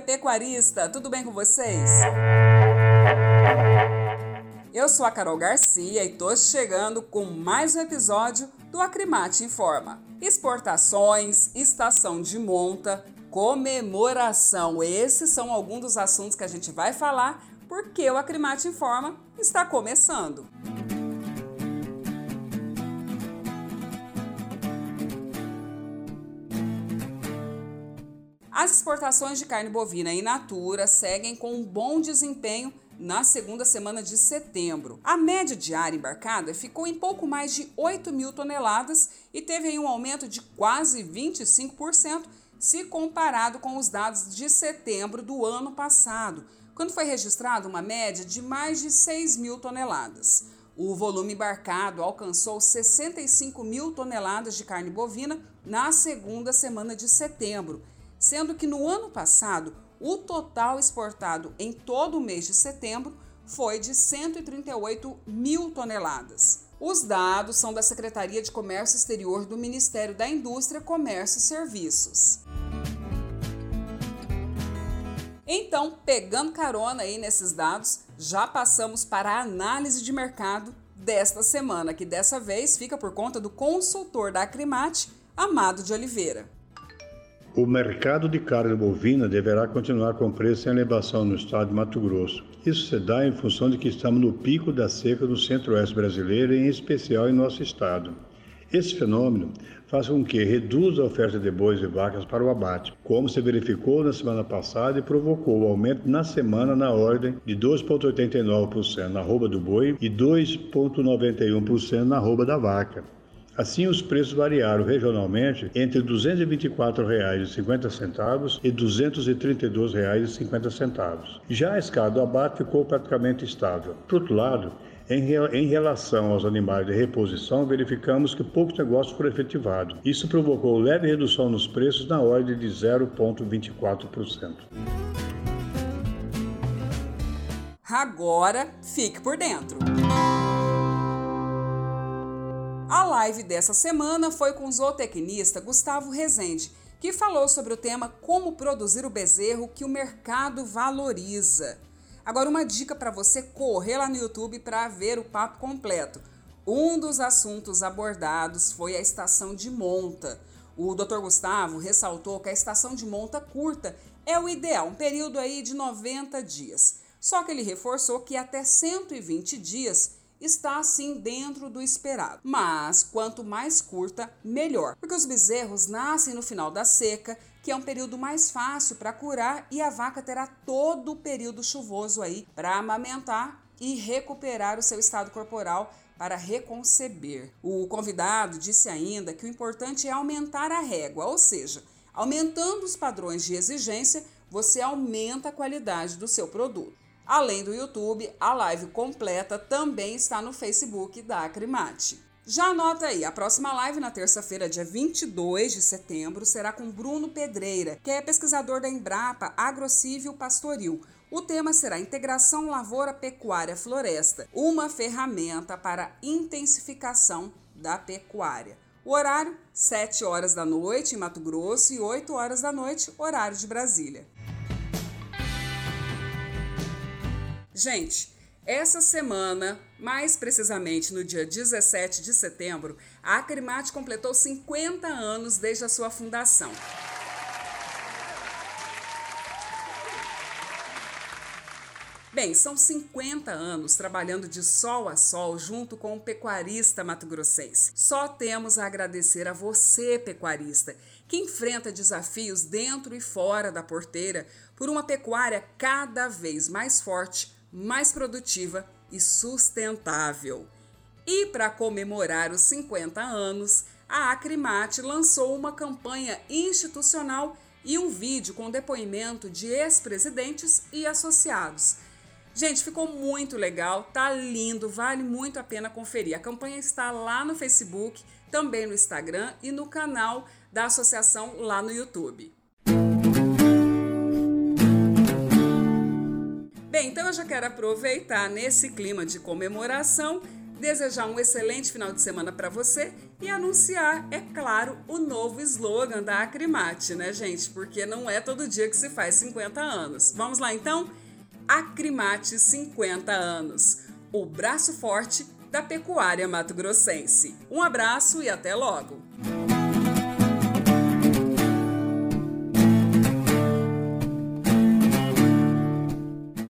pecuarista, tudo bem com vocês? Eu sou a Carol Garcia e tô chegando com mais um episódio do Acrimate Informa. Exportações, estação de monta, comemoração. Esses são alguns dos assuntos que a gente vai falar porque o Acrimate Informa está começando. As exportações de carne bovina in natura seguem com um bom desempenho na segunda semana de setembro. A média diária embarcada ficou em pouco mais de 8 mil toneladas e teve um aumento de quase 25% se comparado com os dados de setembro do ano passado, quando foi registrada uma média de mais de 6 mil toneladas. O volume embarcado alcançou 65 mil toneladas de carne bovina na segunda semana de setembro sendo que no ano passado o total exportado em todo o mês de setembro foi de 138 mil toneladas. Os dados são da Secretaria de Comércio Exterior do Ministério da Indústria, Comércio e Serviços. Então, pegando carona aí nesses dados, já passamos para a análise de mercado desta semana, que dessa vez fica por conta do consultor da Acrimate, Amado de Oliveira. O mercado de carne bovina deverá continuar com preço em elevação no estado de Mato Grosso. Isso se dá em função de que estamos no pico da seca do centro-oeste brasileiro em especial em nosso estado. Esse fenômeno faz com que reduza a oferta de bois e vacas para o abate, como se verificou na semana passada e provocou o aumento na semana na ordem de 2,89% na arroba do boi e 2,91% na arroba da vaca. Assim, os preços variaram regionalmente entre R$ 224,50 e R$ 232,50. Já a escala do abate ficou praticamente estável. Por outro lado, em, relação aos animais de reposição, verificamos que poucos negócios foram efetivados. Isso provocou leve redução nos preços na ordem de 0,24%. Agora, fique por dentro. A live dessa semana foi com o zootecnista Gustavo Rezende, que falou sobre o tema Como produzir o bezerro que o mercado valoriza. Agora, uma dica para você correr lá no YouTube para ver o papo completo. Um dos assuntos abordados foi a estação de monta. O Dr. Gustavo ressaltou que a estação de monta curta é o ideal, um período aí de 90 dias. Só que ele reforçou que até 120 dias está assim dentro do esperado. Mas quanto mais curta, melhor, porque os bezerros nascem no final da seca, que é um período mais fácil para curar e a vaca terá todo o período chuvoso aí para amamentar e recuperar o seu estado corporal para reconceber. O convidado disse ainda que o importante é aumentar a régua, ou seja, aumentando os padrões de exigência, você aumenta a qualidade do seu produto. Além do YouTube, a live completa também está no Facebook da Acrimate. Já anota aí, a próxima live na terça-feira, dia 22 de setembro, será com Bruno Pedreira, que é pesquisador da Embrapa Agrocívio Pastoril. O tema será Integração Lavoura Pecuária Floresta, uma ferramenta para intensificação da pecuária. O horário, 7 horas da noite em Mato Grosso e 8 horas da noite, horário de Brasília. Gente, essa semana, mais precisamente no dia 17 de setembro, a Acrimate completou 50 anos desde a sua fundação. Bem, são 50 anos trabalhando de sol a sol junto com o pecuarista mato-grossense. Só temos a agradecer a você, pecuarista, que enfrenta desafios dentro e fora da porteira por uma pecuária cada vez mais forte mais produtiva e sustentável. E para comemorar os 50 anos, a Acrimate lançou uma campanha institucional e um vídeo com depoimento de ex-presidentes e associados. Gente, ficou muito legal, tá lindo, vale muito a pena conferir. A campanha está lá no Facebook, também no Instagram e no canal da associação lá no YouTube. Bem, então eu já quero aproveitar nesse clima de comemoração, desejar um excelente final de semana para você e anunciar, é claro, o novo slogan da Acrimate, né, gente? Porque não é todo dia que se faz 50 anos. Vamos lá então? Acrimate 50 anos. O braço forte da pecuária mato-grossense. Um abraço e até logo!